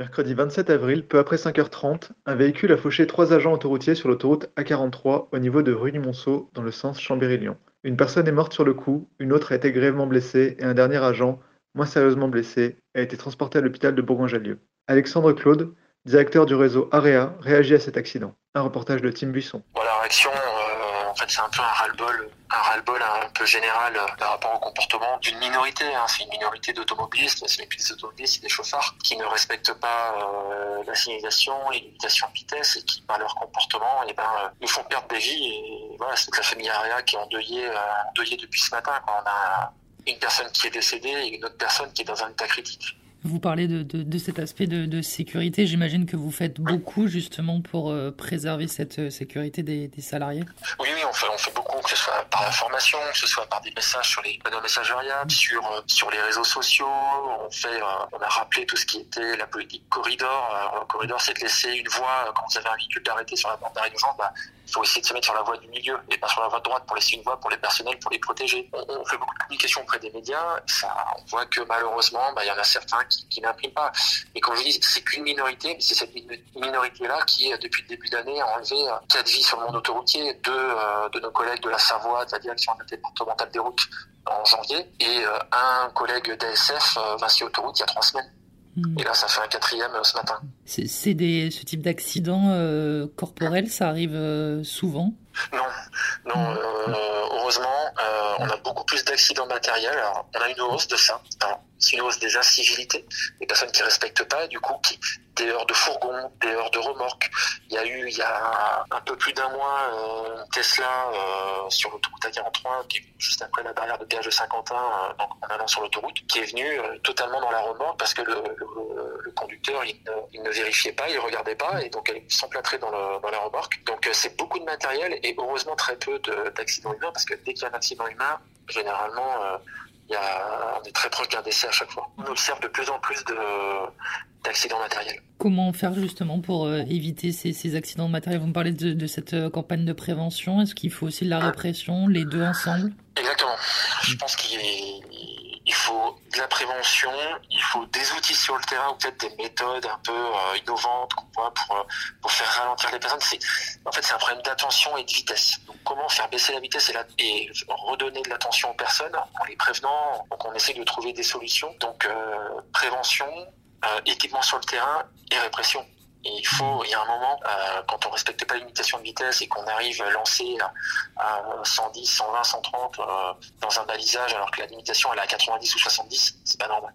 Mercredi 27 avril, peu après 5h30, un véhicule a fauché trois agents autoroutiers sur l'autoroute A43 au niveau de rue du Monceau dans le sens Chambéry-Lyon. Une personne est morte sur le coup, une autre a été grièvement blessée et un dernier agent, moins sérieusement blessé, a été transporté à l'hôpital de Bourgoin-Jallieu. Alexandre Claude, directeur du réseau AREA, réagit à cet accident. Un reportage de Tim Buisson. Euh, fait, c'est un peu un ras-le-bol, un ras-le-bol un peu général euh, par rapport au comportement d'une minorité. Hein. C'est une minorité d'automobilistes, c'est des automobilistes, c'est des chauffards qui ne respectent pas euh, la signalisation, les limitations de vitesse et qui, par leur comportement, eh ben, euh, nous font perdre des vies. Et voilà, c'est toute la famille AREA qui est endeuillée, endeuillée depuis ce matin. On a une personne qui est décédée et une autre personne qui est dans un état critique. Vous parlez de, de, de cet aspect de, sécurité. J'imagine que vous faites beaucoup justement pour euh, préserver cette euh, sécurité des, des salariés. Oui, oui, on fait, on fait beaucoup, que ce soit par l'information, que ce soit par des messages sur les panneaux messagériables, sur, euh, sur les réseaux sociaux. Euh, on a rappelé tout ce qui était la politique corridor. Alors, le corridor, c'est de laisser une voie euh, quand vous avez un véhicule d'arrêté sur la bande d'arrêt. Bah, il faut essayer de se mettre sur la voie du milieu et pas sur la voie droite pour laisser une voie pour les personnels, pour les protéger. On, fait beaucoup de communication auprès des médias. Ça, on voit que malheureusement, bah, il y en a certains qui, n'impriment pas. Et comme je dis, c'est qu'une minorité, mais c'est cette minorité-là qui, depuis le début d'année, a enlevé euh, quatre vies sur le monde autoroutier, deux euh, de nos collègues de la Savoie, de la direction départementale des routes en janvier, et euh, un collègue d'ASF, euh, Vinci Autoroute, il y a trois semaines. Hmm. Et là, ça fait un quatrième euh, ce matin. C'est des ce type d'accident euh, corporel, ça arrive euh, souvent? Non, non. Euh, heureusement, euh, on a beaucoup plus d'accidents matériels. Alors, on a une hausse de ça. Alors, une hausse des incivilités, des personnes qui respectent pas, du coup, qui, des heures de fourgon, des heures de remorque. Il y a eu, il y a un peu plus d'un mois, euh, Tesla euh, sur l'autoroute A43, qui juste après la barrière de péage de Saint-Quentin, euh, donc en allant sur l'autoroute, qui est venu euh, totalement dans la remorque parce que le, conducteur, il ne, ne vérifiait pas, il regardait pas, et donc elle est s'emplâtrer dans, la remorque. Donc euh, c'est beaucoup de matériel et heureusement très peu de- d'accidents humains parce que dès qu'il y a un accident humain, généralement, y a, on est très proche d'un décès à chaque fois. On observe de plus en plus de d'accidents matériels. Comment faire justement pour euh, éviter ces, ces accidents matériels? Vous me parlez de, de cette euh, campagne de prévention. Est-ce qu'il faut aussi de la répression, les deux ensemble? Exactement. Je pense qu'il il faut de la prévention, il faut des outils sur le terrain ou peut-être des méthodes un peu euh, innovantes qu'on voit pour, euh, pour faire ralentir les personnes. En fait, c'est un problème d'attention et de vitesse. Donc, comment faire baisser la vitesse et, redonner de l'attention aux personnes en les prévenant. Donc, on essaie de trouver des solutions. Donc, euh, prévention, équipement sur le terrain et répression. Il faut, il y a un moment, quand on respecte pas les limitations de vitesse et qu'on arrive à lancer à, à 110, 120, 130 euh, dans un balisage alors que la limitation elle est à 90 ou 70, c'est pas normal.